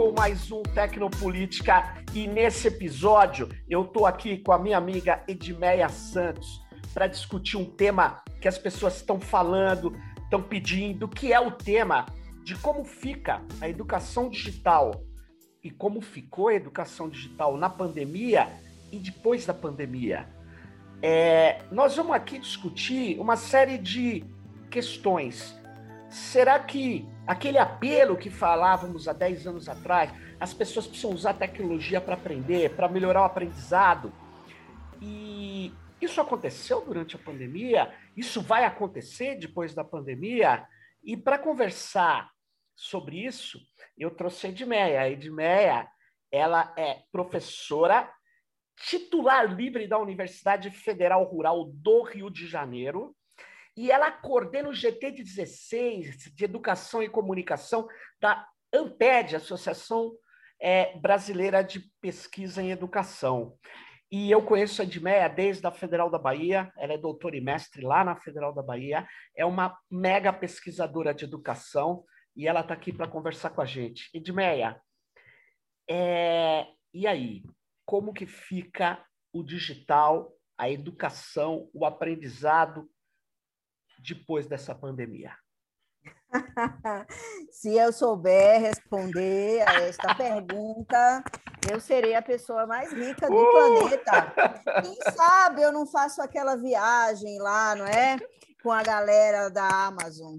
com mais um Tecnopolítica e nesse episódio eu estou aqui com a minha amiga Edmeia Santos para discutir um tema que as pessoas estão falando, estão pedindo, que é o tema de como fica a educação digital e como ficou a educação digital na pandemia e depois da pandemia. É, nós vamos aqui discutir uma série de questões. Será que aquele apelo que falávamos há 10 anos atrás, as pessoas precisam usar tecnologia para aprender, para melhorar o aprendizado? E isso aconteceu durante a pandemia? Isso vai acontecer depois da pandemia? E para conversar sobre isso, eu trouxe a Edmeia. A Edmeia, ela é professora titular livre da Universidade Federal Rural do Rio de Janeiro, e ela coordena o GT de 16 de Educação e Comunicação da AMPED, Associação é, Brasileira de Pesquisa em Educação. E eu conheço a Edmeia desde a Federal da Bahia, ela é doutora e mestre lá na Federal da Bahia, é uma mega pesquisadora de educação e ela está aqui para conversar com a gente. Edmeia, é... e aí? como que fica o digital, a educação, o aprendizado depois dessa pandemia? Se eu souber responder a esta pergunta, eu serei a pessoa mais rica do uh! planeta. Quem sabe eu não faço aquela viagem lá, não é? Com a galera da Amazon.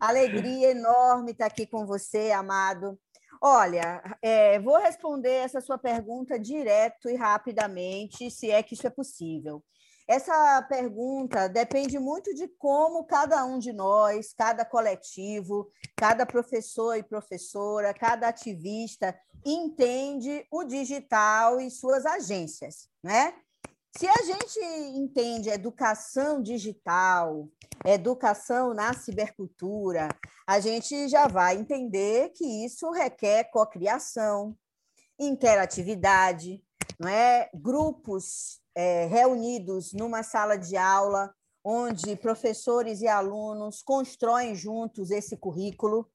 Alegria enorme estar aqui com você, amado. Olha, é, vou responder essa sua pergunta direto e rapidamente, se é que isso é possível. Essa pergunta depende muito de como cada um de nós, cada coletivo, cada professor e professora, cada ativista entende o digital e suas agências, né? Se a gente entende educação digital, educação na cibercultura, a gente já vai entender que isso requer cocriação, interatividade, não é? grupos é, reunidos numa sala de aula, onde professores e alunos constroem juntos esse currículo,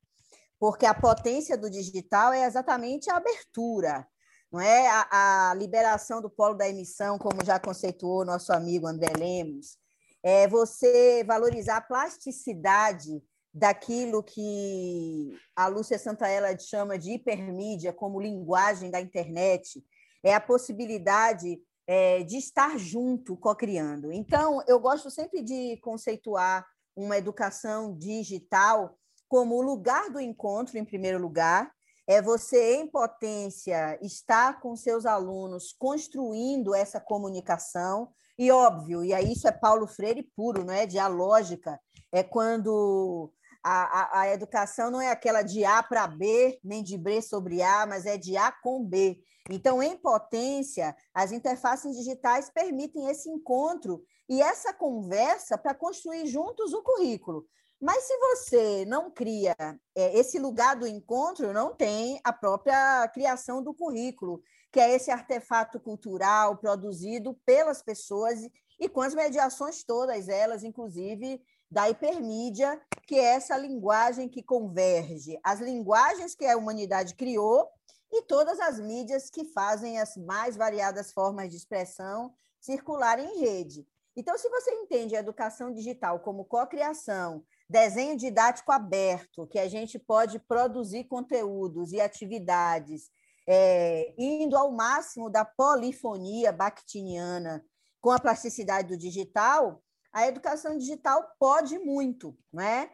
porque a potência do digital é exatamente a abertura, não é a, a, liberação do polo da emissão, como já conceituou nosso amigo André Lemos, é você valorizar a plasticidade daquilo que a Lúcia Santaella chama de hipermídia como linguagem da internet, é a possibilidade é, de estar junto, co-criando. Então, eu gosto sempre de conceituar uma educação digital como o lugar do encontro, em primeiro lugar, é você, em potência, estar com seus alunos construindo essa comunicação. E óbvio, e aí isso é Paulo Freire puro, não é? Dialógica, é quando a, a, a educação não é aquela de A para B, nem de B sobre A, mas é de A com B. Então, em potência, as interfaces digitais permitem esse encontro e essa conversa para construir juntos o currículo. Mas se você não cria é, esse lugar do encontro, não tem a própria criação do currículo, que é esse artefato cultural produzido pelas pessoas e com as mediações todas elas, inclusive da hipermídia, que é essa linguagem que converge as linguagens que a humanidade criou e todas as mídias que fazem as mais variadas formas de expressão circularem em rede. Então, se você entende a educação digital como cocriação, desenho didático aberto, que a gente pode produzir conteúdos e atividades, é, indo ao máximo da polifonia bakhtiniana com a plasticidade do digital, a educação digital pode muito, né?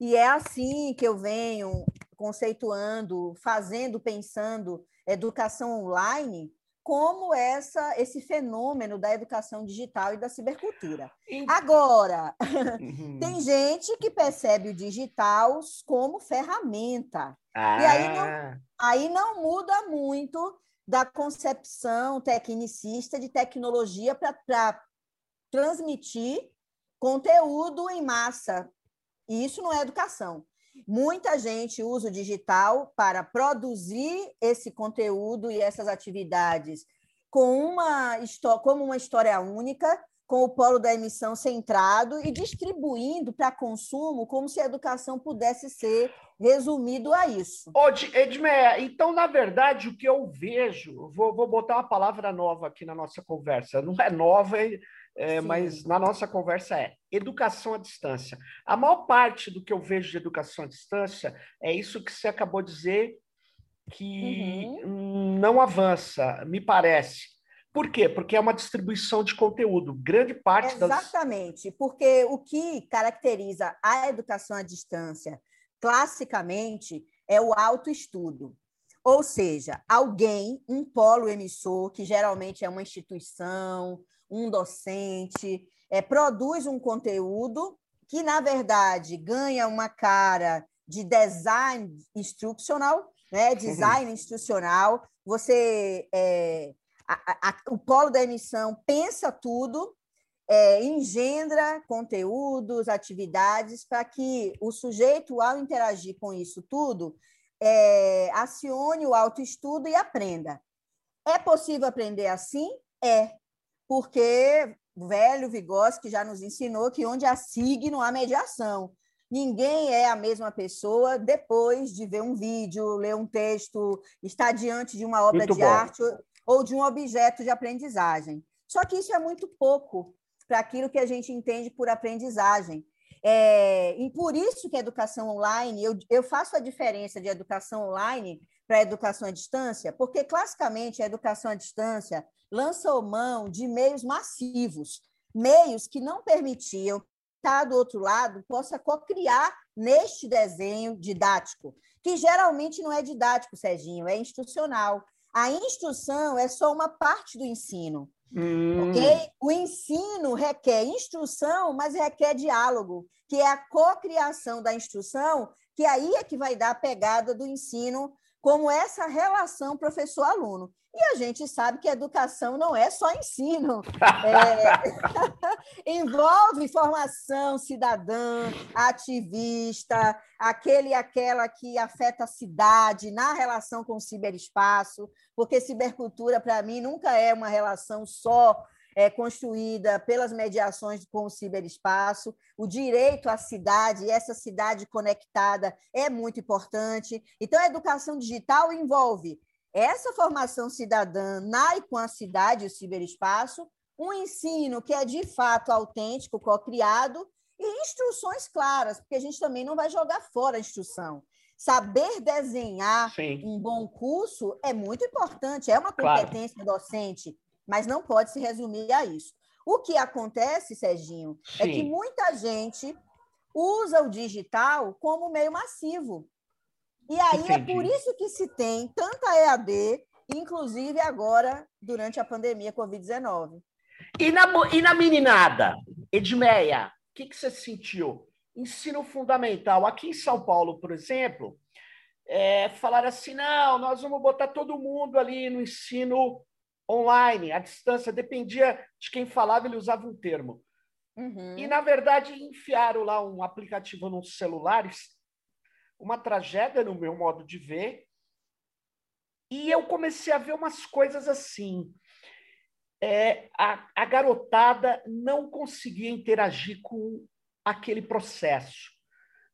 E é assim que eu venho conceituando, fazendo, pensando educação online como essa esse fenômeno da educação digital e da cibercultura. Agora, uhum. tem gente que percebe o digital como ferramenta. Ah. E aí não, ah. aí não muda muito da concepção tecnicista de tecnologia para transmitir conteúdo em massa. E isso não é educação. Muita gente usa o digital para produzir esse conteúdo e essas atividades com uma como uma história única, com o polo da emissão centrado e distribuindo para consumo como se a educação pudesse ser resumido a isso. Ô, Edmeia, então, na verdade, o que eu vejo, vou, vou botar uma palavra nova aqui na nossa conversa, não é nova, é, mas na nossa conversa é educação à distância. A maior parte do que eu vejo de educação à distância é isso que você acabou de dizer, que uhum. não avança, me parece. Por quê? Porque é uma distribuição de conteúdo. Grande parte das. Exatamente, porque o que caracteriza a educação à distância, classicamente, é o autoestudo. Ou seja, alguém, um polo emissor, que geralmente é uma instituição, um docente, é, produz um conteúdo que, na verdade, ganha uma cara de design instruccional, né? design institucional. Você é, a, a, o polo da emissão pensa tudo, é, engendra conteúdos, atividades, para que o sujeito, ao interagir com isso tudo, é, acione o autoestudo e aprenda. É possível aprender assim? É, porque o velho Vygotsky já nos ensinou que onde há signo, há mediação. Ninguém é a mesma pessoa depois de ver um vídeo, ler um texto, estar diante de uma obra Muito de bom. arte ou de um objeto de aprendizagem. Só que isso é muito pouco para aquilo que a gente entende por aprendizagem. É, e por isso que a educação online, eu, eu faço a diferença de educação online para a educação à distância, porque classicamente a educação à distância lançou mão de meios massivos, meios que não permitiam que tá do outro lado possa co-criar neste desenho didático, que geralmente não é didático, Serginho, é institucional. A instrução é só uma parte do ensino. Hum. Ok? O ensino requer instrução, mas requer diálogo, que é a cocriação da instrução, que aí é que vai dar a pegada do ensino, como essa relação professor-aluno. E a gente sabe que educação não é só ensino, é... envolve formação cidadã, ativista, aquele e aquela que afeta a cidade na relação com o ciberespaço, porque cibercultura, para mim, nunca é uma relação só é, construída pelas mediações com o ciberespaço. O direito à cidade, essa cidade conectada, é muito importante. Então, a educação digital envolve essa formação cidadã na e com a cidade o ciberespaço, um ensino que é de fato autêntico, co-criado, e instruções claras, porque a gente também não vai jogar fora a instrução. Saber desenhar Sim. um bom curso é muito importante, é uma competência claro. docente, mas não pode se resumir a isso. O que acontece, Serginho, Sim. é que muita gente usa o digital como meio massivo. E aí Entendi. é por isso que se tem tanta EAD, inclusive agora durante a pandemia Covid-19. E na, e na meninada, Edmeia, o que, que você sentiu? Ensino fundamental. Aqui em São Paulo, por exemplo, é, falaram assim: não, nós vamos botar todo mundo ali no ensino online, à distância, dependia de quem falava, ele usava um termo. Uhum. E, na verdade, enfiaram lá um aplicativo nos celulares uma tragédia no meu modo de ver. E eu comecei a ver umas coisas assim. É, a, a garotada não conseguia interagir com aquele processo.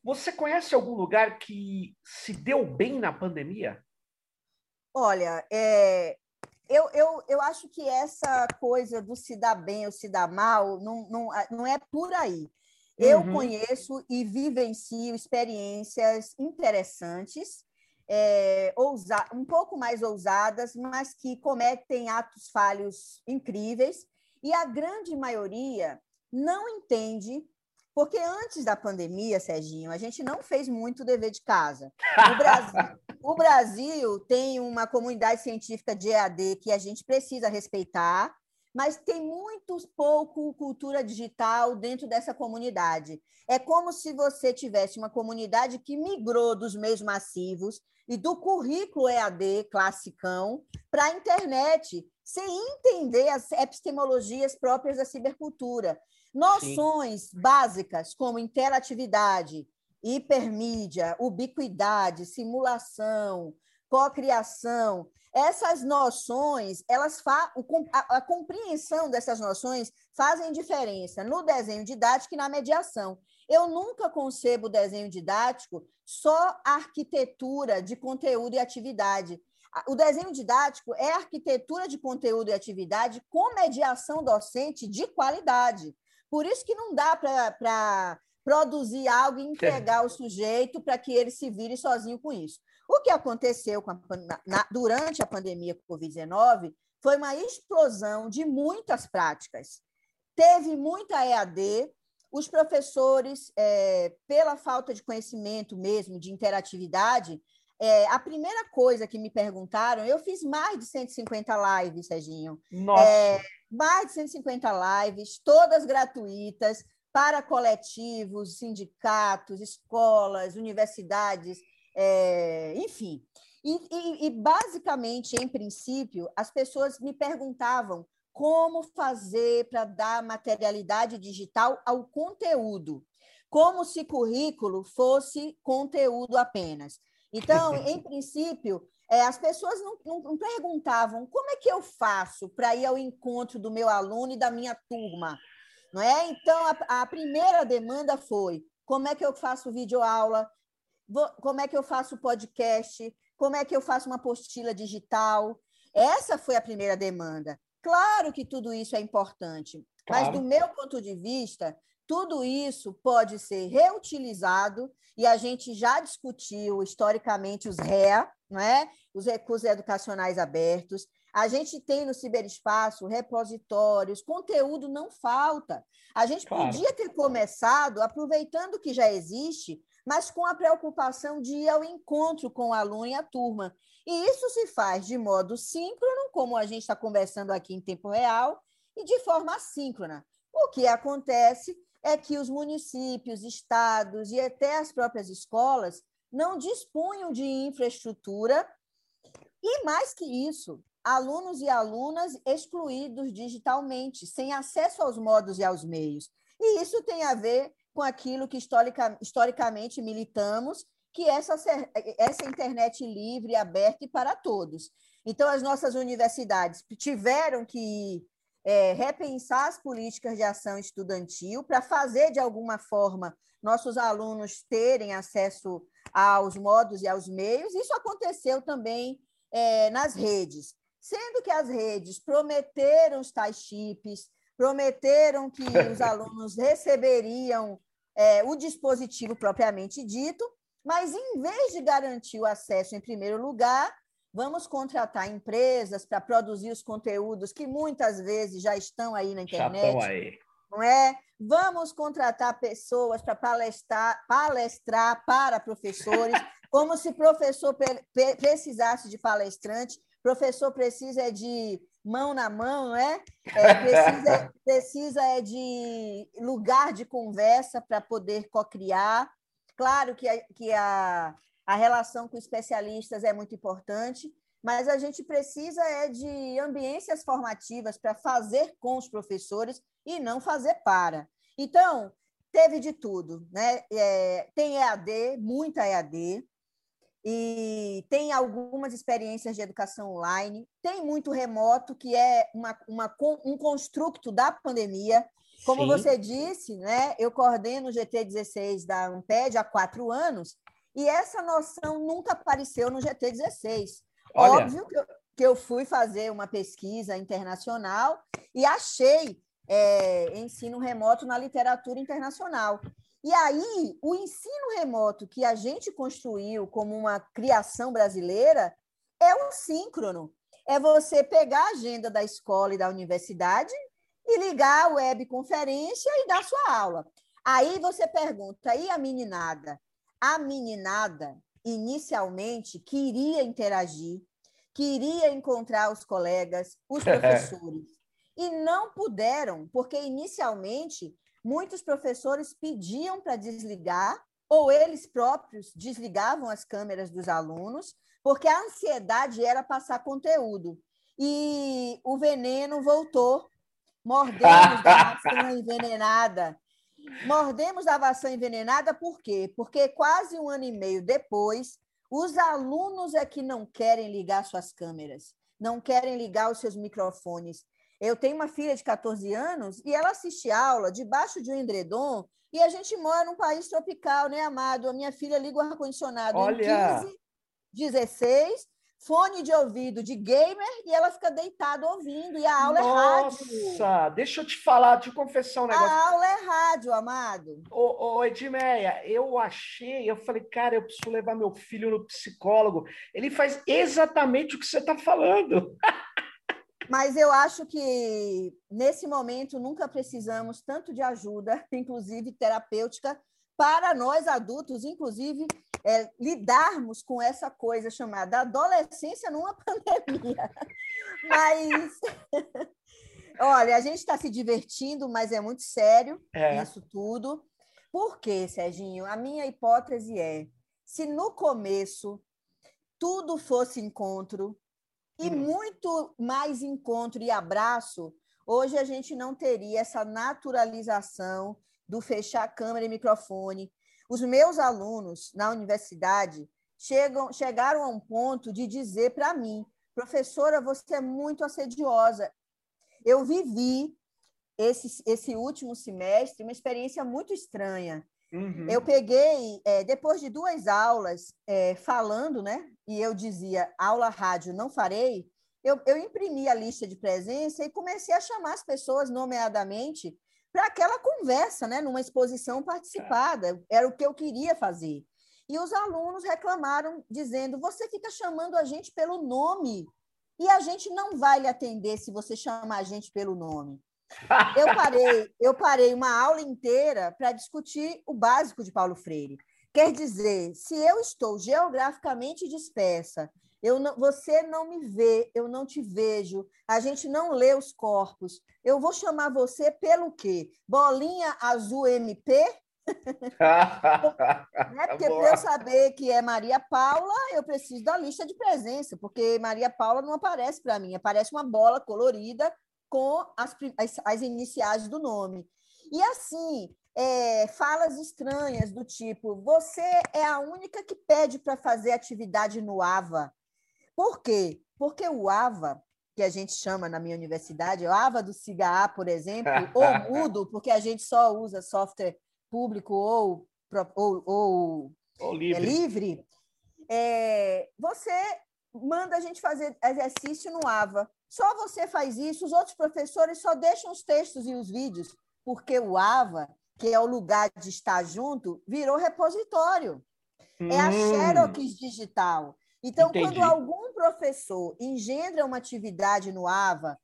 Você conhece algum lugar que se deu bem na pandemia? Olha, é, eu, eu, eu acho que essa coisa do se dar bem ou se dar mal não, não, não é por aí. Eu uhum. conheço e vivencio experiências interessantes, é, ousa um pouco mais ousadas, mas que cometem atos falhos incríveis, e a grande maioria não entende, porque antes da pandemia, Serginho, a gente não fez muito dever de casa. O Brasil, o Brasil tem uma comunidade científica de EAD que a gente precisa respeitar, mas tem muito pouco cultura digital dentro dessa comunidade. É como se você tivesse uma comunidade que migrou dos meios massivos e do currículo EAD classicão para a internet, sem entender as epistemologias próprias da cibercultura. Noções Sim. básicas como interatividade, hipermídia, ubiquidade, simulação, cocriação, essas noções, elas fa a, compreensão dessas noções fazem diferença no desenho didático e na mediação. Eu nunca concebo desenho didático só arquitetura de conteúdo e atividade. O desenho didático é arquitetura de conteúdo e atividade com mediação docente de qualidade. Por isso que não dá para produzir algo e entregar o sujeito para que ele se vire sozinho com isso. O que aconteceu a, na, durante a pandemia Covid-19 foi uma explosão de muitas práticas. Teve muita EAD, os professores, é, pela falta de conhecimento mesmo, de interatividade, é, a primeira coisa que me perguntaram, eu fiz mais de 150 lives, Serginho. Nossa! É, mais de 150 lives, todas gratuitas, para coletivos, sindicatos, escolas, universidades, é, enfim. E, e, e, basicamente, em princípio, as pessoas me perguntavam como fazer para dar materialidade digital ao conteúdo, como se currículo fosse conteúdo apenas. Então, em princípio, é, as pessoas não, não, não, perguntavam como é que eu faço para ir ao encontro do meu aluno e da minha turma. Não é? Então, a, a primeira demanda foi como é que eu faço videoaula, como é que eu faço podcast, como é que eu faço uma apostila digital. Essa foi a primeira demanda. Claro que tudo isso é importante, claro. mas do meu ponto de vista, tudo isso pode ser reutilizado e a gente já discutiu historicamente os REA, não é? os recursos educacionais abertos. A gente tem no ciberespaço repositórios, conteúdo não falta. A gente claro. podia ter começado aproveitando o que já existe mas com a preocupação de ir ao encontro com o aluno e a turma. E isso se faz de modo síncrono, como a gente está conversando aqui em tempo real, e de forma assíncrona. O que acontece é que os municípios, estados e até as próprias escolas não dispunham de infraestrutura e, mais que isso, alunos e alunas excluídos digitalmente, sem acesso aos modos e aos meios. E isso tem a ver com aquilo que historica, historicamente militamos, que é essa, essa internet livre, aberta e para todos. Então, as nossas universidades tiveram que é, repensar as políticas de ação estudantil para fazer, de alguma forma, nossos alunos terem acesso aos modos e aos meios. Isso aconteceu também é, nas redes, sendo que as redes prometeram os tais chips, prometeram que os alunos receberiam é, o dispositivo propriamente dito, mas em vez de garantir o acesso em primeiro lugar, vamos contratar empresas para produzir os conteúdos que muitas vezes já estão aí na internet. Já estão aí. Não é? Vamos contratar pessoas para palestrar, palestrar para professores, como se professor precisasse de palestrante. Professor precisa de mão na mão, não é? é precisa, precisa é de lugar de conversa para poder cocriar. Claro que, a, que a, a relação com especialistas é muito importante, mas a gente precisa é de ambiências formativas para fazer com os professores e não fazer para. Então, teve de tudo, né? É, tem EAD, muita EAD, e tem algumas experiências de educação online, tem muito remoto, que é uma, uma um construto da pandemia. Como Sim. você disse, né, eu coordeno o GT16 da Amped há quatro anos, e essa noção nunca apareceu no GT16. Olha. Óbvio que eu, que eu fui fazer uma pesquisa internacional e achei é, ensino remoto na literatura internacional. E aí, o ensino remoto que a gente construiu como uma criação brasileira é um síncrono. É você pegar a agenda da escola e da universidade e ligar a webconferência e dar sua aula. Aí você pergunta, e a meninada? A meninada, inicialmente, queria interagir, queria encontrar os colegas, os professores, e não puderam, porque inicialmente muitos professores pediam para desligar, ou eles próprios desligavam as câmeras dos alunos, porque a ansiedade era passar conteúdo. E o veneno voltou. Da vacina envenenada. Mordemos da vacina envenenada por quê? Porque quase um ano e meio depois, Os alunos é que não querem ligar suas câmeras, não querem ligar os seus microfones. Eu tenho uma filha de 14 anos e ela assiste aula debaixo de um edredom e a gente mora num país tropical, né, amado? A minha filha liga o ar-condicionado em 15, 16, fone de ouvido de gamer e ela fica deitada ouvindo, e a aula Nossa, é rádio. Nossa, deixa eu te falar, te confessar um negócio. A aula é rádio, amado. Ô, ô Edmeia, eu achei, eu falei, cara, eu preciso levar meu filho no psicólogo. Ele faz exatamente o que você está falando. Mas eu acho que nesse momento nunca precisamos tanto de ajuda, inclusive terapêutica, para nós adultos, inclusive, é, lidarmos com essa coisa chamada adolescência numa pandemia. Mas, olha, a gente está se divertindo, mas é muito sério é. isso tudo. Por quê, Serginho? A minha hipótese é: se no começo tudo fosse encontro, e hum. muito mais encontro e abraço, hoje a gente não teria essa naturalização do fechar câmera e microfone. Os meus alunos na universidade chegam, chegaram a um ponto de dizer para mim, professora, você é muito assediosa. Eu vivi esse, esse último semestre uma experiência muito estranha. Uhum. Eu peguei, é, depois de duas aulas é, falando, né? E eu dizia, aula rádio não farei. Eu, eu imprimi a lista de presença e comecei a chamar as pessoas nomeadamente para aquela conversa, né? Numa exposição participada. Era o que eu queria fazer. E os alunos reclamaram, dizendo: você fica chamando a gente pelo nome e a gente não vai lhe atender se você chamar a gente pelo nome. Eu parei, eu parei uma aula inteira para discutir o básico de Paulo Freire. Quer dizer, se eu estou geograficamente dispersa, eu não, você não me vê, eu não te vejo, a gente não lê os corpos, eu vou chamar você pelo quê? Bolinha azul MP? né? Porque para eu saber que é Maria Paula, eu preciso da lista de presença, porque Maria Paula não aparece para mim, aparece uma bola colorida com as, as, as iniciais do nome. E assim, é, falas estranhas do tipo: você é a única que pede para fazer atividade no AVA. Por quê? Porque o AVA, que a gente chama na minha universidade, o AVA do CIGA, por exemplo, ou mudo, porque a gente só usa software público ou, ou, ou, ou livre, é, livre é, você manda a gente fazer exercício no AVA. Só você faz isso, os outros professores só deixam os textos e os vídeos, porque o AVA, que é o lugar de estar junto, virou repositório. Hum. É a hum. Xerox digital. Então, Entendi. quando algum professor engendra uma atividade no AVA,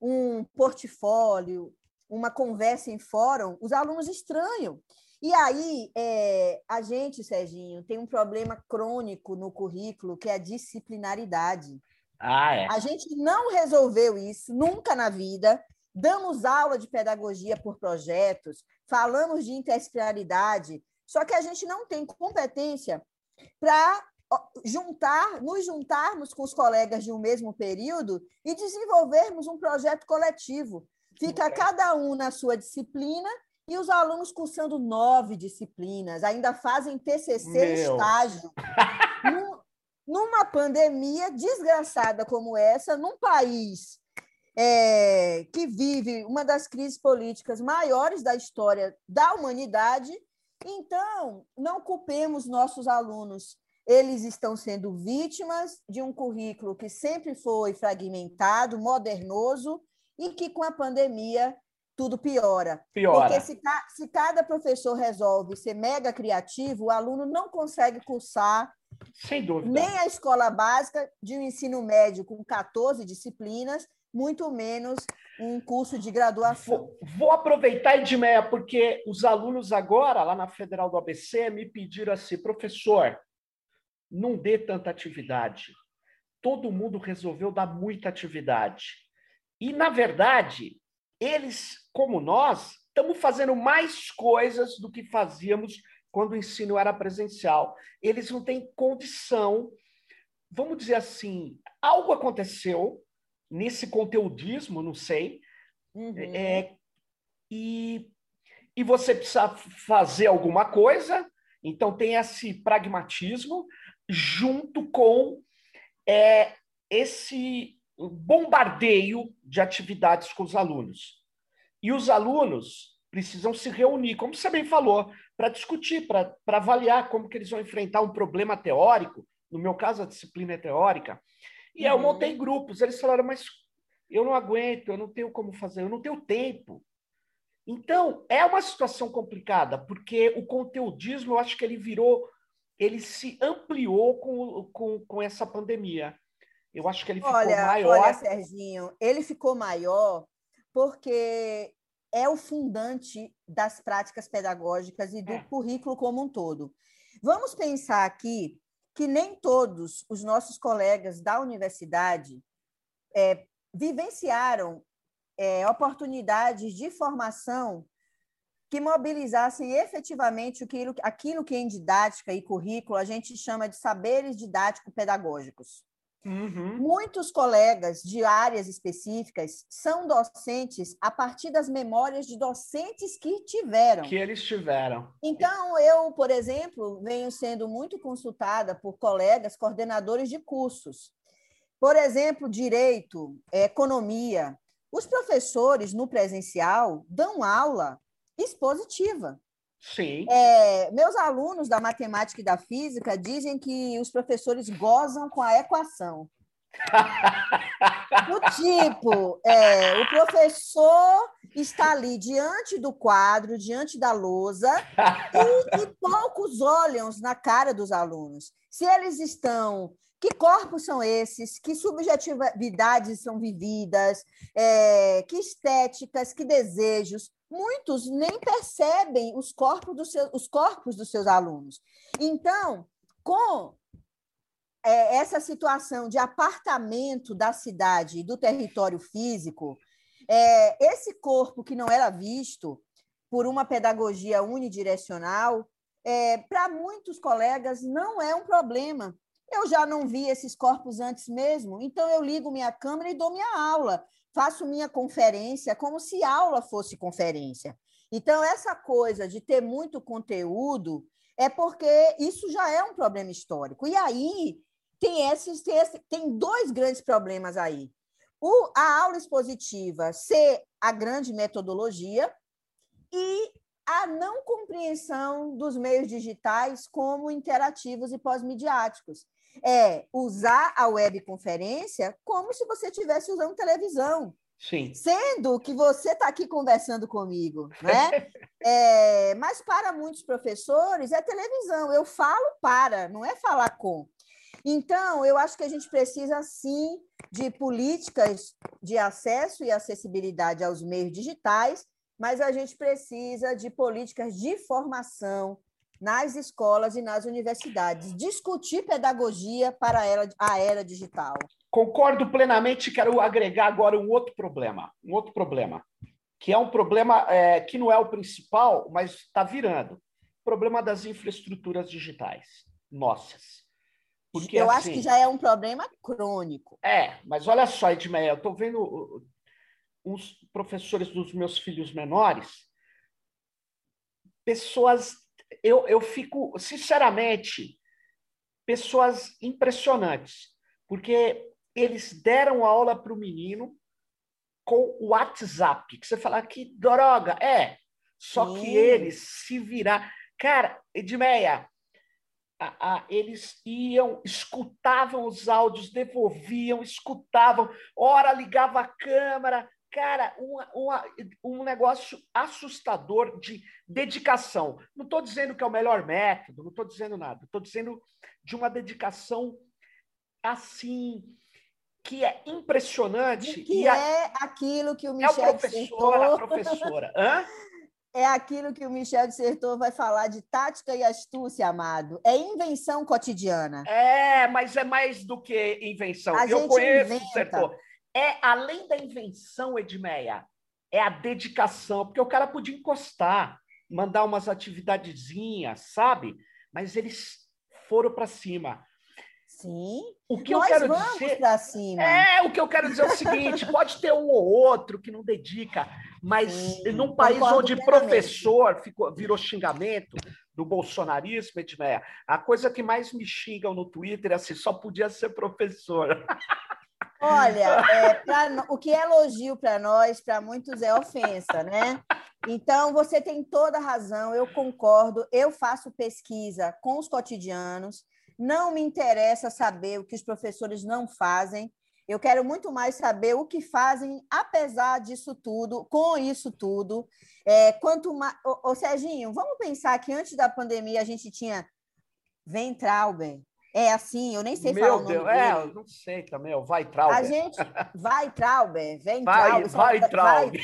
um portfólio, uma conversa em fórum, os alunos estranham. E aí, é, a gente, Serginho, tem um problema crônico no currículo, que é a disciplinaridade. Ah, é. A gente não resolveu isso nunca na vida. Damos aula de pedagogia por projetos, falamos de interdisciplinaridade, só que a gente não tem competência para juntar, nos juntarmos com os colegas de um mesmo período e desenvolvermos um projeto coletivo. Fica cada um na sua disciplina e os alunos cursando nove disciplinas, ainda fazem TCC Meu. estágio. numa pandemia desgraçada como essa, num país é, que vive uma das crises políticas maiores da história da humanidade. Então, não culpemos nossos alunos. Eles estão sendo vítimas de um currículo que sempre foi fragmentado, modernoso, e que com a pandemia tudo piora. Piora. Porque se, se cada professor resolve ser mega criativo, o aluno não consegue cursar Sem dúvida. nem a escola básica de um ensino médio com 14 disciplinas, muito menos um curso de graduação. Vou, vou aproveitar, Edmeia, porque os alunos agora, lá na Federal do ABC, me pediram assim, professor, não dê tanta atividade. Todo mundo resolveu dar muita atividade. E, na verdade, eles, como nós, estamos fazendo mais coisas do que fazíamos quando o ensino era presencial. Eles não têm condição, vamos dizer assim, algo aconteceu nesse conteudismo, não sei, uhum. é, e, e você precisa fazer alguma coisa, então tem esse pragmatismo, junto com é, esse bombardeio de atividades com os alunos. E os alunos precisam se reunir, como você bem falou, para discutir, para avaliar como que eles vão enfrentar um problema teórico. No meu caso, a disciplina é teórica. E uhum. eu montei grupos. Eles falaram, mas eu não aguento, eu não tenho como fazer, eu não tenho tempo. Então, é uma situação complicada, porque o conteudismo, eu acho que ele virou, ele se ampliou com, com, com essa pandemia. Eu acho que ele ficou olha, maior. Olha, Serginho, ele ficou maior porque é o fundante das práticas pedagógicas e do é. currículo como um todo. Vamos pensar aqui que nem todos os nossos colegas da universidade é, vivenciaram é, oportunidades de formação que mobilizassem efetivamente aquilo, aquilo que em didática e currículo a gente chama de saberes didático-pedagógicos. Uhum. Muitos colegas de áreas específicas são docentes a partir das memórias de docentes que tiveram. Que eles tiveram. Então, eu, por exemplo, venho sendo muito consultada por colegas coordenadores de cursos. Por exemplo, direito, economia. Os professores no presencial dão aula expositiva. Sim. É, meus alunos da matemática e da física dizem que os professores gozam com a equação. Do tipo, é, o professor está ali diante do quadro, diante da lousa, e, e poucos olham na cara dos alunos. Se eles estão que corpos são esses? Que subjetividades são vividas? É, que estéticas? Que desejos? Muitos nem percebem os corpos dos seus, os corpos dos seus alunos. Então, com é, essa situação de apartamento da cidade e do território físico, é, esse corpo que não era visto por uma pedagogia unidirecional, é, para muitos colegas não é um problema. Eu já não vi esses corpos antes mesmo, então eu ligo minha câmera e dou minha aula faço minha conferência como se aula fosse conferência. Então, essa coisa de ter muito conteúdo é porque isso já é um problema histórico. E aí tem esses, tem, esse, tem dois grandes problemas aí. O, a aula expositiva ser a grande metodologia e a não compreensão dos meios digitais como interativos e pós-midiáticos é usar a webconferência como se você estivesse usando televisão. Sim. Sendo que você está aqui conversando comigo, né? é, mas para muitos professores é televisão. Eu falo para, não é falar com. Então, eu acho que a gente precisa, sim, de políticas de acesso e acessibilidade aos meios digitais, mas a gente precisa de políticas de formação nas escolas e nas universidades. Discutir pedagogia para a era, a era digital. Concordo plenamente. Quero agregar agora um outro problema, um outro problema, que é um problema é, que não é o principal, mas está virando. O problema das infraestruturas digitais nossas. Porque, eu assim, acho que já é um problema crônico. É, mas olha só, Edmeia, eu estou vendo uns professores dos meus filhos menores, pessoas eu, eu fico, sinceramente, pessoas impressionantes, porque eles deram aula para o menino com o WhatsApp, que você fala que droga, é, só Sim. que eles se virar. Cara, Edmeia, a, a, eles iam, escutavam os áudios, devolviam, escutavam, ora ligava a câmera, cara, uma, uma, um negócio assustador de dedicação. Não estou dizendo que é o melhor método, não estou dizendo nada. Estou dizendo de uma dedicação assim que é impressionante. que e é aquilo que o Michel é o professor, a professora. Hã? É aquilo que o Michel Dissertor vai falar de tática e astúcia, amado. É invenção cotidiana. É, mas é mais do que invenção. A Eu conheço o Dissertor é além da invenção, Edmeia, é a dedicação, porque o cara podia encostar, mandar umas atividadezinhas, sabe? Mas eles foram para cima. Sim. O que Nós eu quero vamos dizer para cima. É, o que eu quero dizer é o seguinte, pode ter um ou outro que não dedica, mas Sim, num país onde professor ficou, virou xingamento, do bolsonarismo, Edmeia, a coisa que mais me xingam no Twitter é assim, só podia ser professora. Olha, é, pra, o que é elogio para nós, para muitos é ofensa, né? Então, você tem toda a razão, eu concordo. Eu faço pesquisa com os cotidianos, não me interessa saber o que os professores não fazem. Eu quero muito mais saber o que fazem, apesar disso tudo, com isso tudo. É, quanto mais. Ô, ô, Serginho, vamos pensar que antes da pandemia a gente tinha Ventrauber, é assim, eu nem sei Meu falar nome Deus, é, eu não sei também, é o Vai Trauber. A gente vai Trauber, vem Trauber, vai, vai- Trauber.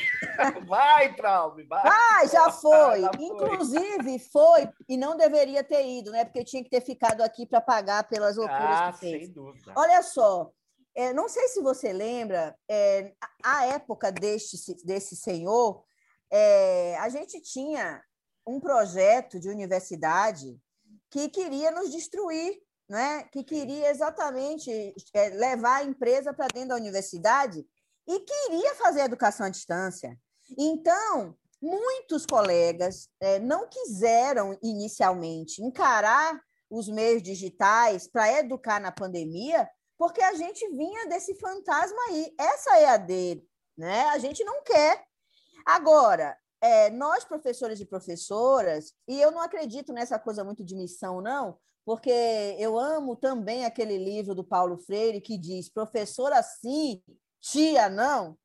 Vai, Trauber, vai. Vai, já foi. Já foi. Inclusive foi e não deveria ter ido, né? Porque tinha que ter ficado aqui para pagar pelas loucuras Ah, que fez. sem dúvida. Olha só, é, não sei se você lembra, é, a a época deste, desse senhor, é, a gente tinha um projeto de universidade que queria nos destruir, né? que queria exatamente é, levar a empresa para dentro da universidade e queria fazer educação à distância. Então, muitos colegas é, não quiseram inicialmente encarar os meios digitais para educar na pandemia, porque a gente vinha desse fantasma aí. Essa é a dele, né? A gente não quer. Agora, é, nós, professores e professoras, e eu não acredito nessa coisa muito de missão, não, porque eu amo também aquele livro do Paulo Freire que diz: professora sim, tia não.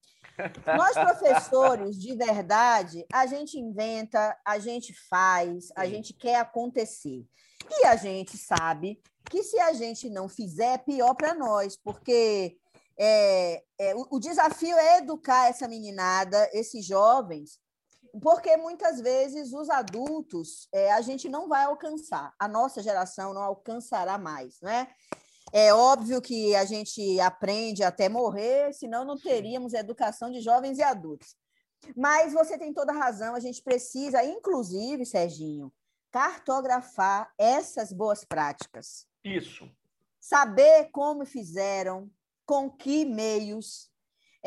Nós, professores, de verdade, a gente inventa, a gente faz, a Sim. gente quer acontecer. E a gente sabe que se a gente não fizer, é pior para nós, porque é, é, o, o desafio é educar essa meninada, esses jovens, porque muitas vezes os adultos é, a gente não vai alcançar, a nossa geração não alcançará mais, né? É óbvio que a gente aprende até morrer, senão não teríamos educação de jovens e adultos. Mas você tem toda a razão, a gente precisa, inclusive, Serginho, cartografar essas boas práticas. Isso. Saber como fizeram, com que meios,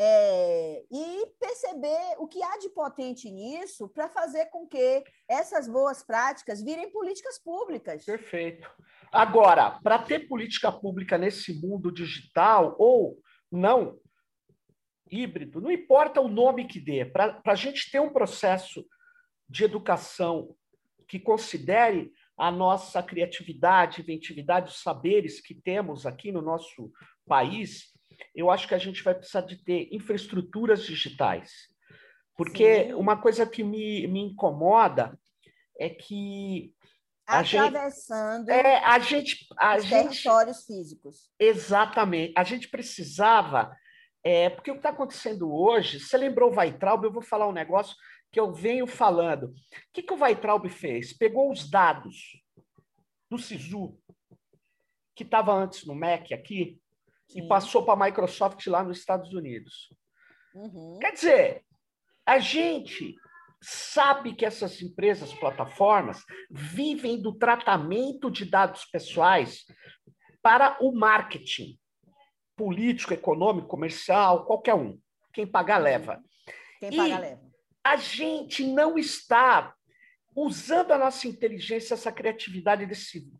é, e perceber o que há de potente nisso para fazer com que essas boas práticas virem políticas públicas. Perfeito. Agora, para ter política pública nesse mundo digital ou não híbrido, não importa o nome que dê, para a gente ter um processo de educação que considere a nossa criatividade, inventividade, os saberes que temos aqui no nosso país, eu acho que a gente vai precisar de ter infraestruturas digitais. Porque Sim. uma coisa que me, me incomoda é que a gente- Atravessando é, a gente, a os gente territórios físicos. exatamente, a gente precisava, é, porque o que está acontecendo hoje, você lembrou o Weitraub, eu vou falar um negócio que eu venho falando. O que, que o Weitraub fez? Pegou os dados do SISU, que estava antes no MEC aqui, e Sim. passou para a Microsoft lá nos Estados Unidos. Uhum. Quer dizer, a gente sabe que essas empresas, plataformas, vivem do tratamento de dados pessoais para o marketing político, econômico, comercial, qualquer um. Quem pagar, leva. Quem E- paga, leva. A gente não está usando a nossa inteligência, essa criatividade desse,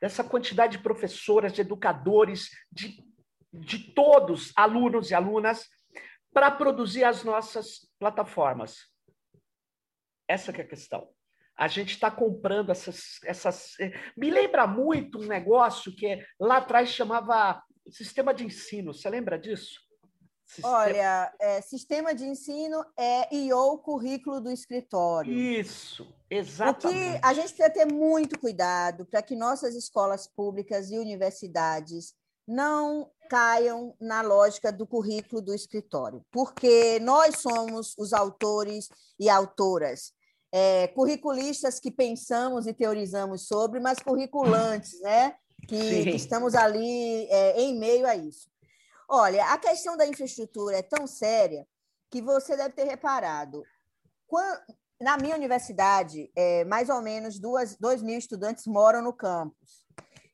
dessa quantidade de professoras, de educadores, de, de todos, alunos e alunas, para produzir as nossas plataformas. Essa é a questão. A gente está comprando essas, essas. Me lembra muito um negócio que lá atrás chamava sistema de ensino. Você lembra disso? Sistema- Olha, é, sistema de ensino é IO currículo do escritório. Isso, O que exatamente. a gente precisa ter muito cuidado para que nossas escolas públicas e universidades não caiam na lógica do currículo do escritório, porque nós somos os autores e autoras, é, curriculistas que pensamos e teorizamos sobre, mas curriculantes, né? Que, que estamos ali é, em meio a isso. Olha, a questão da infraestrutura é tão séria que você deve ter reparado. Quan- na minha universidade, é, mais ou menos duas, dois mil estudantes moram no campus,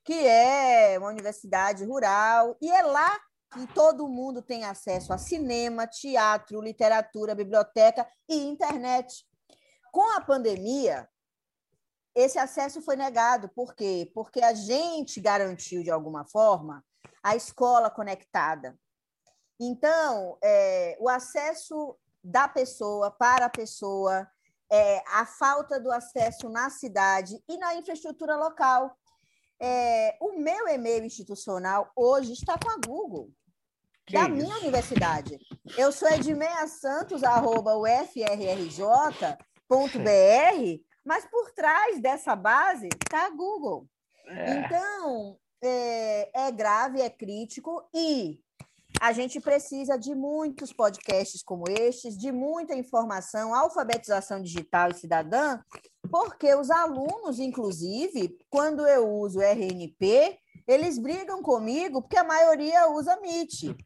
que é uma universidade rural, e é lá que todo mundo tem acesso a cinema, teatro, literatura, biblioteca e internet. Com a pandemia, esse acesso foi negado. Por quê? Porque a gente garantiu, de alguma forma, a escola conectada. Então, é, o acesso da pessoa para a pessoa, é, a falta do acesso na cidade e na infraestrutura local. É, o meu e-mail institucional hoje está com a Google, que da minha universidade. Eu sou edmeia santos, arroba ufrrj.br, mas por trás dessa base está a Google. É. Então, é, é grave, é crítico e a gente precisa de muitos podcasts como estes, de muita informação, alfabetização digital e cidadã, porque os alunos, inclusive, quando eu uso RNP, eles brigam comigo porque a maioria usa Meet.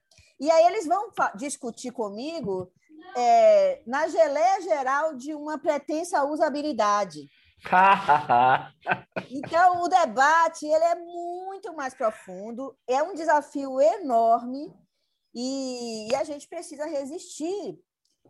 E aí eles vão discutir comigo é, na geleia geral de uma pretensa usabilidade. então, o debate ele é muito mais profundo, é um desafio enorme e, e a gente precisa resistir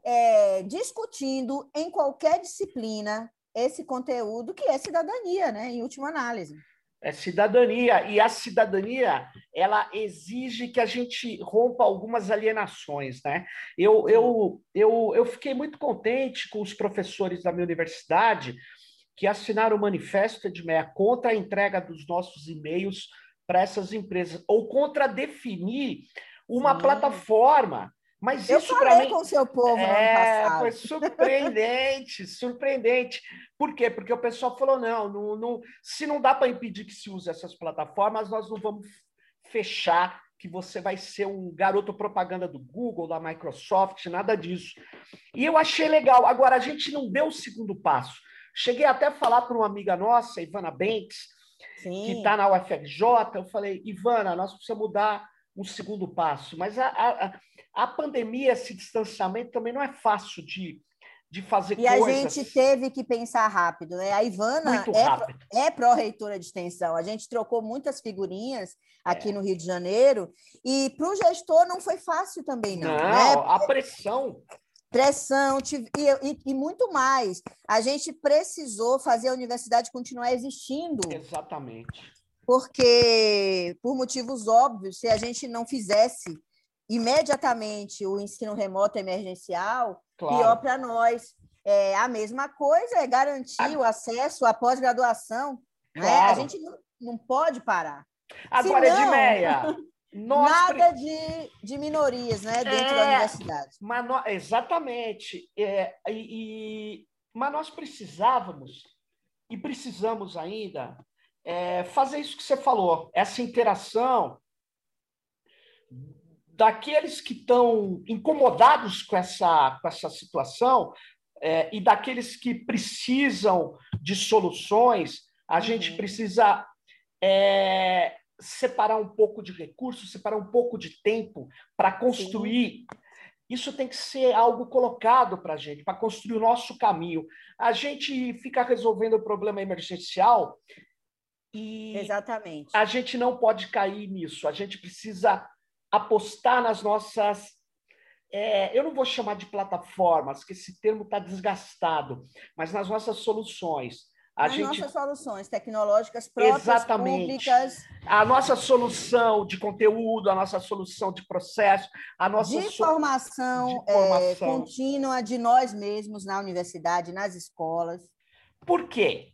é, discutindo em qualquer disciplina esse conteúdo que é cidadania, né? em última análise. É cidadania, e a cidadania ela exige que a gente rompa algumas alienações. Né? Eu, eu, eu, eu fiquei muito contente com os professores da minha universidade que assinaram o manifesto de meia contra a entrega dos nossos e-mails para essas empresas, ou contra definir uma plataforma. Mas eu isso falei mim, com o seu povo é, Foi surpreendente, surpreendente. Por quê? Porque o pessoal falou: não, não, não se não dá para impedir que se use essas plataformas, nós não vamos fechar que você vai ser um garoto propaganda do Google, da Microsoft, nada disso. E eu achei legal. Agora, a gente não deu o segundo passo. Cheguei até a falar para uma amiga nossa, Ivana Banks, Sim. que está na UFRJ. Eu falei, Ivana, nós precisamos mudar um segundo passo. Mas a, a, a pandemia, esse distanciamento também não é fácil de, de fazer e coisas. E a gente teve que pensar rápido, né? A Ivana é, é pró-reitora de extensão. A gente trocou muitas figurinhas aqui é. no Rio de Janeiro e para o gestor não foi fácil também, não. Não, né? a pressão. Pressão e, e, e, muito mais. A gente precisou fazer a universidade continuar existindo. Exatamente porque, por motivos óbvios, se a gente não fizesse imediatamente o ensino remoto emergencial, claro. pior para nós. É, a mesma coisa é garantir o acesso à pós-graduação. Claro. Né? A gente não, não pode parar. Agora, Senão, Edmeia, nós... nada de, de minorias né, dentro é, da universidade. Mas. Exatamente. É, e, e... Mas nós precisávamos, e precisamos ainda, é, fazer isso que você falou, essa interação daqueles que estão incomodados com essa, com essa situação é, e daqueles que precisam de soluções, a uhum. gente precisa é, separar um pouco de recursos, separar um pouco de tempo para construir. Sim. Isso tem que ser algo colocado para a gente, para construir o nosso caminho. A gente fica resolvendo o problema emergencial e Exatamente. a gente não pode cair nisso. A gente precisa apostar nas nossas. É, eu não vou chamar de plataformas, que esse termo está desgastado, mas nas nossas soluções. A nas gente... nossas soluções tecnológicas próprias, Exatamente. públicas. A nossa solução de conteúdo, a nossa solução de processo, a nossa de formação, de formação. É, contínua de nós mesmos na universidade, nas escolas. Por quê?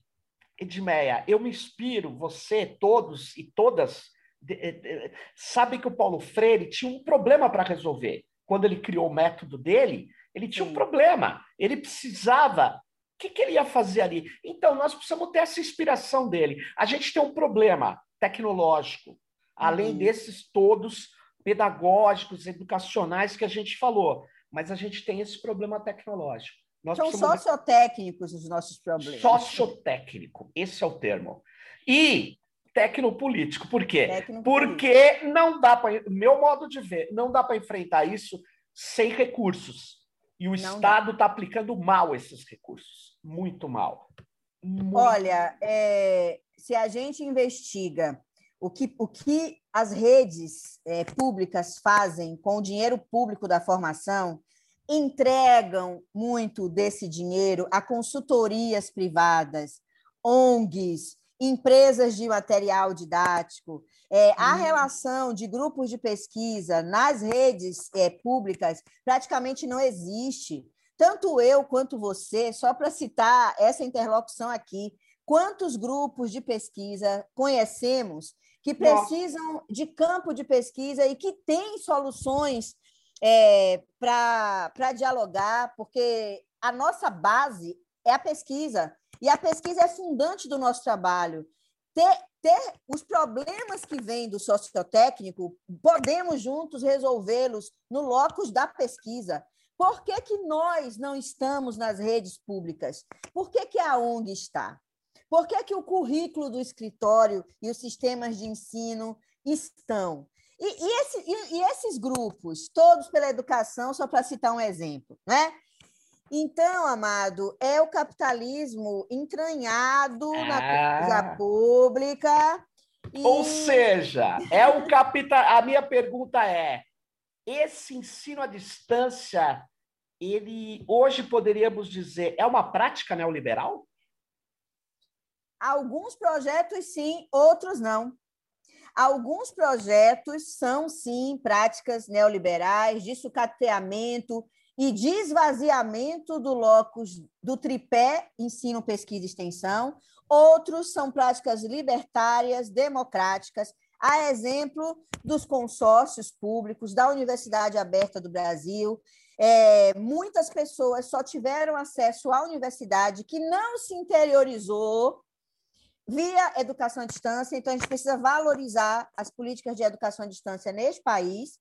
Edmeia, eu me inspiro, você, todos e todas, sabe que o Paulo Freire tinha um problema para resolver. Quando ele criou o método dele, ele tinha Sim. um problema. Ele precisava. O que, que ele ia fazer ali? Então, nós precisamos ter essa inspiração dele. A gente tem um problema tecnológico, além uhum. desses todos pedagógicos, educacionais que a gente falou. Mas a gente tem esse problema tecnológico. Nós São precisamos... sociotécnicos os nossos problemas. Sociotécnico, esse é o termo. E tecnopolítico, por quê? Porque não dá para, meu modo de ver, não dá para enfrentar isso sem recursos. E o não Estado está aplicando mal esses recursos, muito mal. Muito... Olha, é, se a gente investiga o que, o que as redes é, públicas fazem com o dinheiro público da formação, entregam muito desse dinheiro a consultorias privadas ONGs, empresas de material didático, é, a hum. relação de grupos de pesquisa nas redes é, públicas praticamente não existe. Tanto eu quanto você, só para citar essa interlocução aqui, quantos grupos de pesquisa conhecemos que precisam de campo de pesquisa e que têm soluções é, para dialogar, porque a nossa base é a pesquisa. E a pesquisa é fundante do nosso trabalho. Ter, ter os problemas que vêm do sociotécnico, podemos juntos resolvê-los no locus da pesquisa. Por que, que nós não estamos nas redes públicas? Por que, que a ONG está? Por que, que o currículo do escritório e os sistemas de ensino estão? E, e, esse, e, e esses grupos, todos pela educação, só para citar um exemplo, né? Então, amado, é o capitalismo entranhado ah. na coisa pública. E... Ou seja, é o capital. A minha pergunta é: esse ensino à distância, ele hoje poderíamos dizer é uma prática neoliberal? Alguns projetos sim, outros não. Alguns projetos são sim práticas neoliberais de sucateamento e de esvaziamento do locus do tripé ensino, pesquisa e extensão. Outros são práticas libertárias, democráticas, a exemplo dos consórcios públicos da Universidade Aberta do Brasil. É, muitas pessoas só tiveram acesso à universidade que não se interiorizou via educação à distância, então a gente precisa valorizar as políticas de educação à distância neste país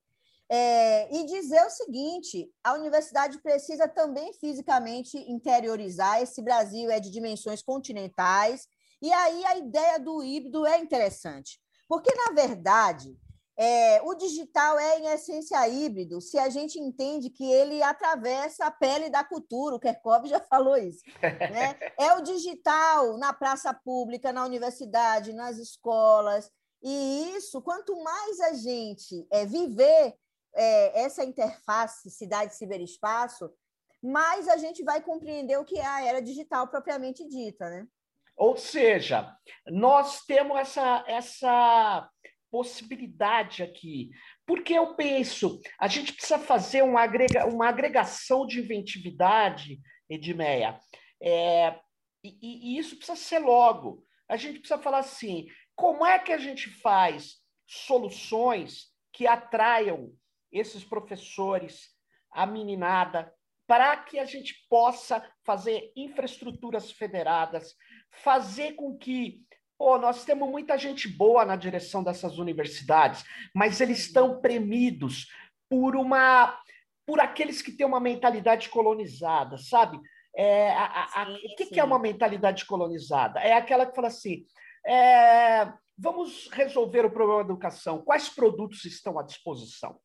é, e dizer o seguinte: a universidade precisa também fisicamente interiorizar. Esse Brasil é de dimensões continentais, e aí a ideia do híbrido é interessante, porque, na verdade, é, o digital é, em essência, híbrido, se a gente entende que ele atravessa a pele da cultura, o Kerkov já falou isso. Né? É o digital na praça pública, na universidade, nas escolas, e isso, quanto mais a gente é, viver é, essa interface cidade-ciberespaço, mais a gente vai compreender o que é a era digital propriamente dita. Né? Ou seja, nós temos essa, essa possibilidade aqui. Porque eu penso, a gente precisa fazer uma, agrega, uma agregação de inventividade, Edmeia, é, e, e isso precisa ser logo. A gente precisa falar assim: como é que a gente faz soluções que atraiam esses professores, a meninada, para que a gente possa fazer infraestruturas federadas, fazer com que Pô, nós temos muita gente boa na direção dessas universidades, mas eles estão premidos por uma por aqueles que têm uma mentalidade colonizada, sabe? É, a, a, sim, o que, que, é uma mentalidade colonizada? É aquela que fala assim: é, vamos resolver o problema da educação. Quais produtos estão à disposição?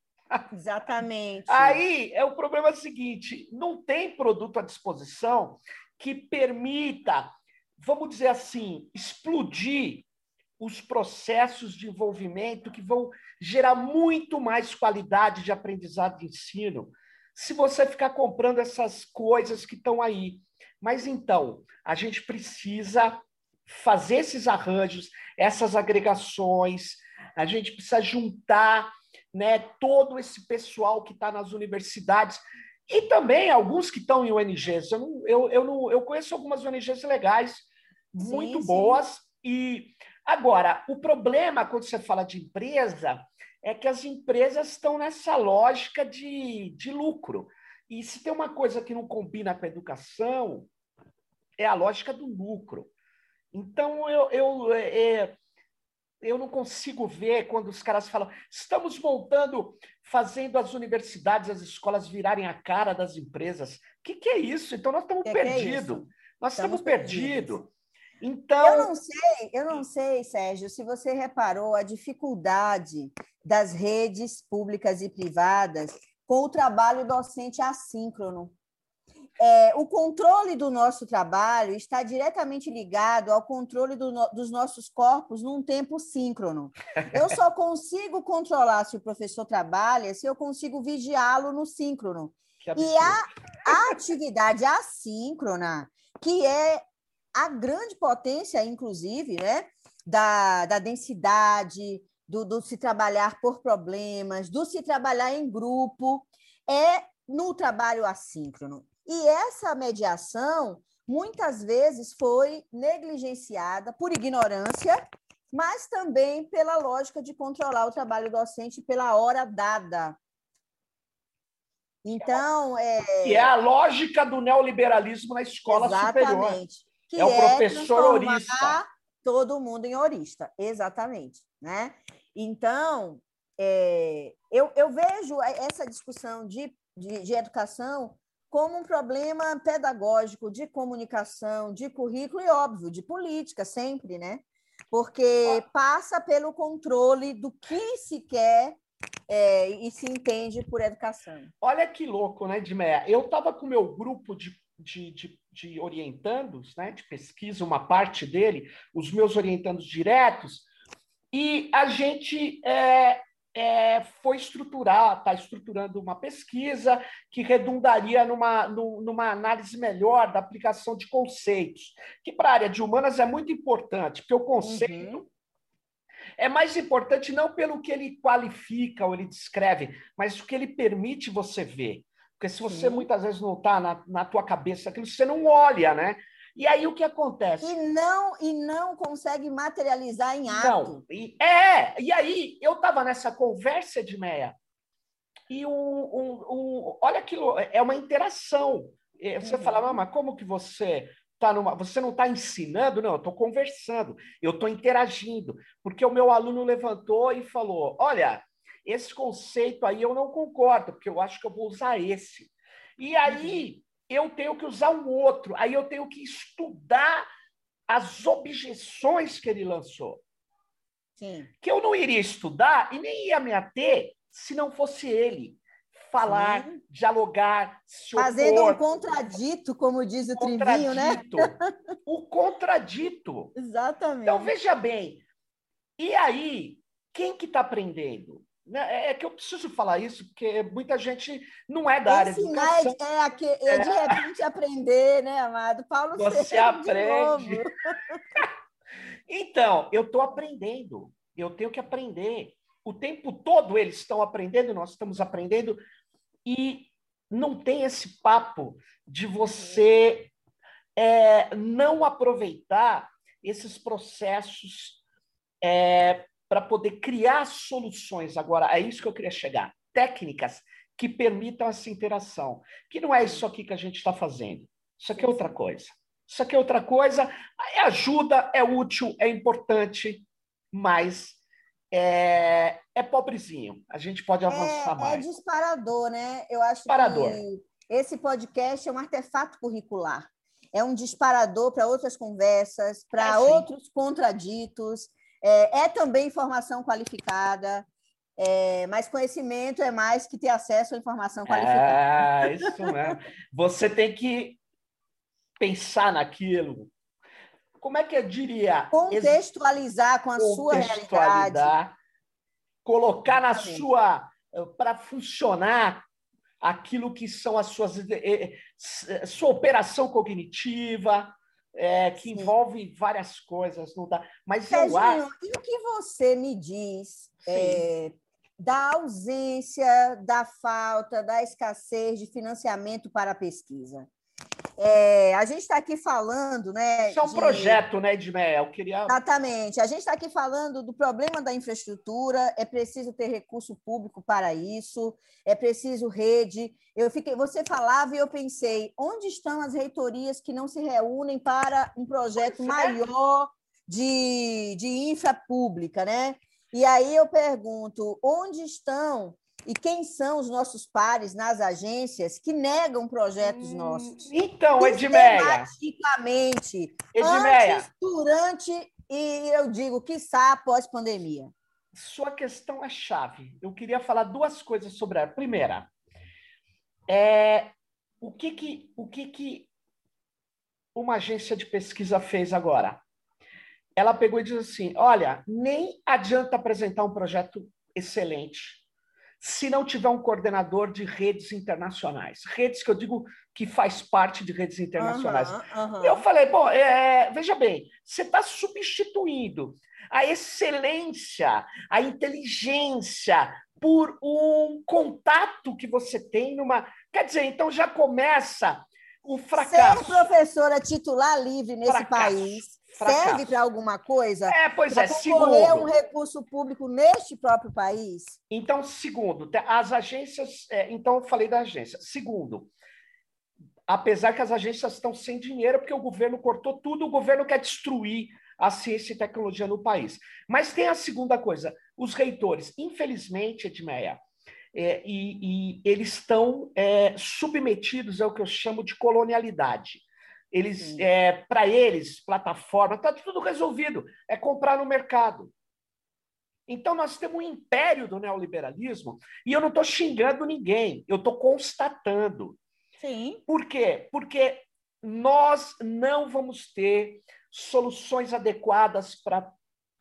Exatamente. Aí é o problema seguinte: não tem produto à disposição que permita vamos dizer assim, explodir os processos de envolvimento que vão gerar muito mais qualidade de aprendizado e ensino se você ficar comprando essas coisas que estão aí. Mas então, a gente precisa fazer esses arranjos, essas agregações, a gente precisa juntar né, todo esse pessoal que está nas universidades e também alguns que estão em ONGs. Eu, eu, eu, não, eu conheço algumas ONGs legais muito sim, boas. Sim. E agora, o problema quando você fala de empresa é que as empresas estão nessa lógica de, de lucro. E se tem uma coisa que não combina com a educação, é a lógica do lucro. Então, eu, eu, é, eu não consigo ver quando os caras falam estamos montando, fazendo as universidades, as escolas virarem a cara das empresas. O que, que é isso? Então, nós estamos perdidos. É nós estamos, estamos perdidos. Perdidos. Então. Eu não sei, eu não sei, Sérgio, se você reparou a dificuldade das redes públicas e privadas com o trabalho docente assíncrono. É, o controle do nosso trabalho está diretamente ligado ao controle do no, dos nossos corpos num tempo síncrono. Eu só consigo controlar se o professor trabalha se eu consigo vigiá-lo no síncrono. E a, a atividade assíncrona, que é a grande potência, inclusive, né, da, da densidade, do, do se trabalhar por problemas, do se trabalhar em grupo, é no trabalho assíncrono. E essa mediação, muitas vezes, foi negligenciada por ignorância, mas também pela lógica de controlar o trabalho docente pela hora dada. Então, é... Que é a lógica do neoliberalismo na escola Exatamente. superior. Que é o é professor orista. Todo mundo em orista, exatamente. Né? Então, é, eu, eu vejo essa discussão de, de, de educação como um problema pedagógico, de comunicação, de currículo e, óbvio, de política, sempre, né? Porque passa pelo controle do que se quer é, e se entende por educação. Olha que louco, né, Dimeia? Eu estava com o meu grupo de, de, de, de, orientandos, né, de pesquisa, uma parte dele, os meus orientandos diretos, e a gente é, é, foi estruturar, está estruturando uma pesquisa que redundaria numa, numa análise melhor da aplicação de conceitos, que para a área de humanas é muito importante, porque o conceito uhum. é mais importante não pelo que ele qualifica ou ele descreve, mas o que ele permite você ver. Porque se você Sim. muitas vezes não está na, na tua cabeça aquilo, você não olha, né? E aí o que acontece? E não e não consegue materializar em ato. Não. E, é, e aí eu estava nessa conversa de meia e um, um, um, olha aquilo, é uma interação. Você uhum. fala, mas como que você tá numa, você não está ensinando? Não, eu estou conversando, eu estou interagindo, porque o meu aluno levantou e falou, olha, esse conceito aí eu não concordo, porque eu acho que eu vou usar esse. E aí uhum eu tenho que usar um outro, aí eu tenho que estudar as objeções que ele lançou. Sim. Que eu não iria estudar e nem ia me ater se não fosse ele. Falar, Sim. dialogar, se Fazendo opor. um contradito, como diz o Trivinho, né? o contradito. Exatamente. Então, veja bem. E aí, quem que está aprendendo? Né, é, é que eu preciso falar isso, porque muita gente não é da área de educação. É, é, é, de repente aprender, né, amado? Paulo Você aprende. então, eu estou aprendendo. Eu tenho que aprender. O tempo todo eles estão aprendendo, nós estamos aprendendo, e não tem esse papo de você é, não aproveitar esses processos é, para poder criar soluções. Agora, é isso que eu queria chegar. Técnicas que permitam essa interação. Que não é isso aqui que a gente está fazendo. Isso aqui é outra coisa. Isso aqui é outra coisa. É ajuda, é útil, é importante, mas é, é pobrezinho. A gente pode é, avançar é, mais. É disparador, né? Eu acho disparador. que esse podcast é um artefato curricular. É um disparador para outras conversas, para é, outros contraditos. É, é também informação qualificada, é, mas conhecimento é mais que ter acesso à informação qualificada. Ah, isso mesmo. Você tem que pensar naquilo. Como é que eu diria? Contextualizar com a sua realidade. Colocar na sua. para funcionar aquilo que são as suas. Eh, eh, sua operação cognitiva, é, que Sim. envolve várias coisas, não dá. Mas Serginho, eu acho. E o que você me diz é, da ausência, da falta, da escassez de financiamento para a pesquisa? É, a gente está aqui falando, né? Isso é um de... projeto, né, Edmeia? Eu queria. Exatamente. A gente está aqui falando do problema da infraestrutura. É preciso ter recurso público para isso. É preciso rede. Eu fiquei, você falava e eu pensei, onde estão as reitorias que não se reúnem para um projeto maior de, de infra pública, né? E aí eu pergunto, onde estão e quem são os nossos pares nas agências que negam projetos hum, nossos? Então, Edmeia. Sistematicamente. Edmeia. Antes, durante e eu digo, quiçá após pandemia. Sua questão é chave. Eu queria falar duas coisas sobre ela. Primeira, é, o que que, o que que uma agência de pesquisa fez agora? Ela pegou e disse assim: olha, nem adianta apresentar um projeto excelente se não tiver um coordenador de redes internacionais. Redes que eu digo que faz parte de redes internacionais. Uhum, uhum. Eu falei, bom, é, veja bem, você está substituindo a excelência, a inteligência por um contato que você tem numa. Quer dizer, então já começa o fracasso. Ser professora titular livre nesse fracasso. país. Serve para alguma coisa? É, pois é. Segundo, um recurso público neste próprio país? Então, segundo, as agências. É, então, eu falei da agência. Segundo, apesar que as agências estão sem dinheiro, porque o governo cortou tudo, o governo quer destruir a ciência e tecnologia no país. Mas tem a segunda coisa: os reitores, infelizmente, Edmeia, é, e, e, eles estão é, submetidos ao que eu chamo de colonialidade. Eles, é, para eles, plataforma, está tudo resolvido, é comprar no mercado. Então, nós temos um império do neoliberalismo, e eu não estou xingando ninguém, eu estou constatando. Sim. Por quê? Porque nós não vamos ter soluções adequadas para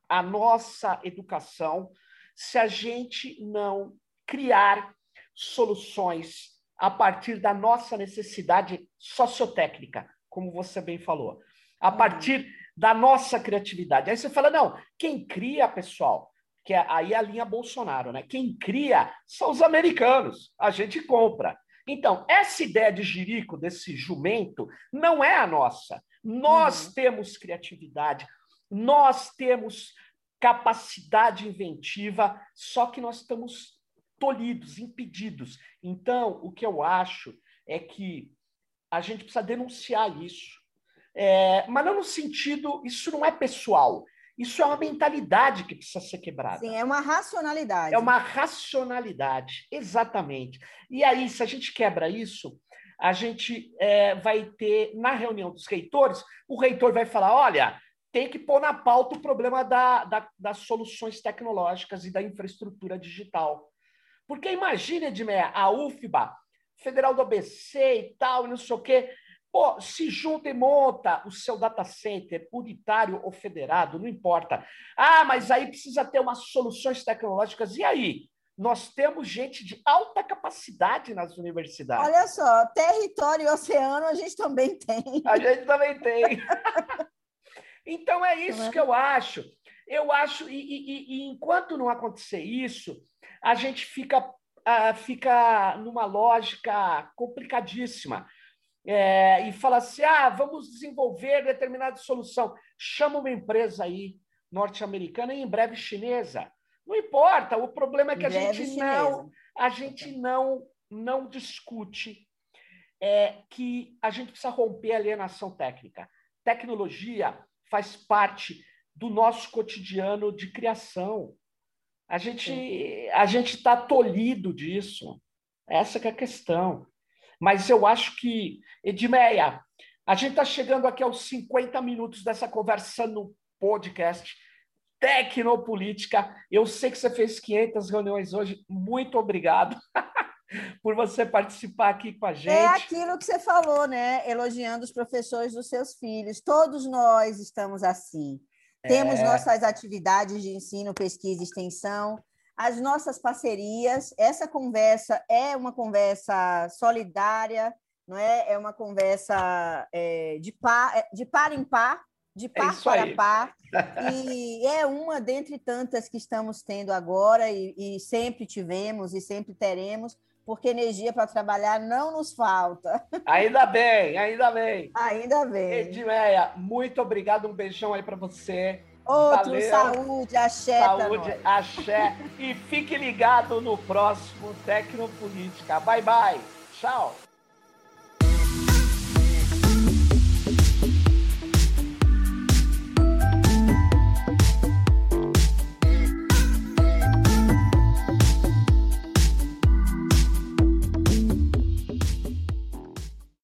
a nossa educação se a gente não criar soluções a partir da nossa necessidade sociotécnica, como você bem falou, a uhum. partir da nossa criatividade. Aí você fala, não, quem cria, pessoal, que é, aí é a linha Bolsonaro, né? Quem cria são os americanos, a gente compra. Então, essa ideia de jirico, desse jumento, não é a nossa. Nós uhum. temos criatividade, nós temos capacidade inventiva, só que nós estamos tolhidos, impedidos. Então, o que eu acho é que a gente precisa denunciar isso. É, mas não no sentido, isso não é pessoal, isso é uma mentalidade que precisa ser quebrada. Sim, é uma racionalidade. É uma racionalidade, exatamente. E aí, se a gente quebra isso, a gente é, vai ter, na reunião dos reitores, o reitor vai falar: olha, tem que pôr na pauta o problema da, da, das soluções tecnológicas e da infraestrutura digital. Porque imagine, Edmeia, a UFBA, Federal do ABC e tal, não sei o quê, pô, se junta e monta o seu data center, unitário ou federado, não importa. Ah, mas aí precisa ter umas soluções tecnológicas. E aí? nós temos gente de alta capacidade nas universidades. Olha só, território e oceano a gente também tem. A gente também tem. então é isso é? que eu acho. Eu acho, e, e, e, enquanto não acontecer isso, a gente fica, fica numa lógica complicadíssima. É, e fala assim: ah, vamos desenvolver determinada solução. Chama uma empresa aí, norte-americana e em breve chinesa não importa, o problema é que a gente não, a gente não, não discute é, que a gente precisa romper a alienação técnica. Tecnologia faz parte do nosso cotidiano de criação. A gente a gente está tolhido disso. Essa é a questão. Mas eu acho que, Edmeia, a gente está chegando aqui aos 50 minutos dessa conversa no podcast. Tecnopolítica. Eu sei que você fez 500 reuniões hoje. Muito obrigado por você participar aqui com a é gente. É aquilo que você falou, né? Elogiando os professores dos seus filhos. Todos nós estamos assim. Temos é... nossas atividades de ensino, pesquisa e extensão, as nossas parcerias. Essa conversa é uma conversa solidária, não é? É uma conversa é, de, par, é, de par em par, de é par é para aí. par. E é uma dentre tantas que estamos tendo agora e, e sempre tivemos e sempre teremos, porque energia para trabalhar não nos falta. Ainda bem, ainda bem. Ainda bem. Edmeia, muito obrigado, um beijão aí para você. Outro, Valeu. saúde, axé. Saúde, axé. E fique ligado no próximo Tecnopolítica. Bye, bye. Tchau.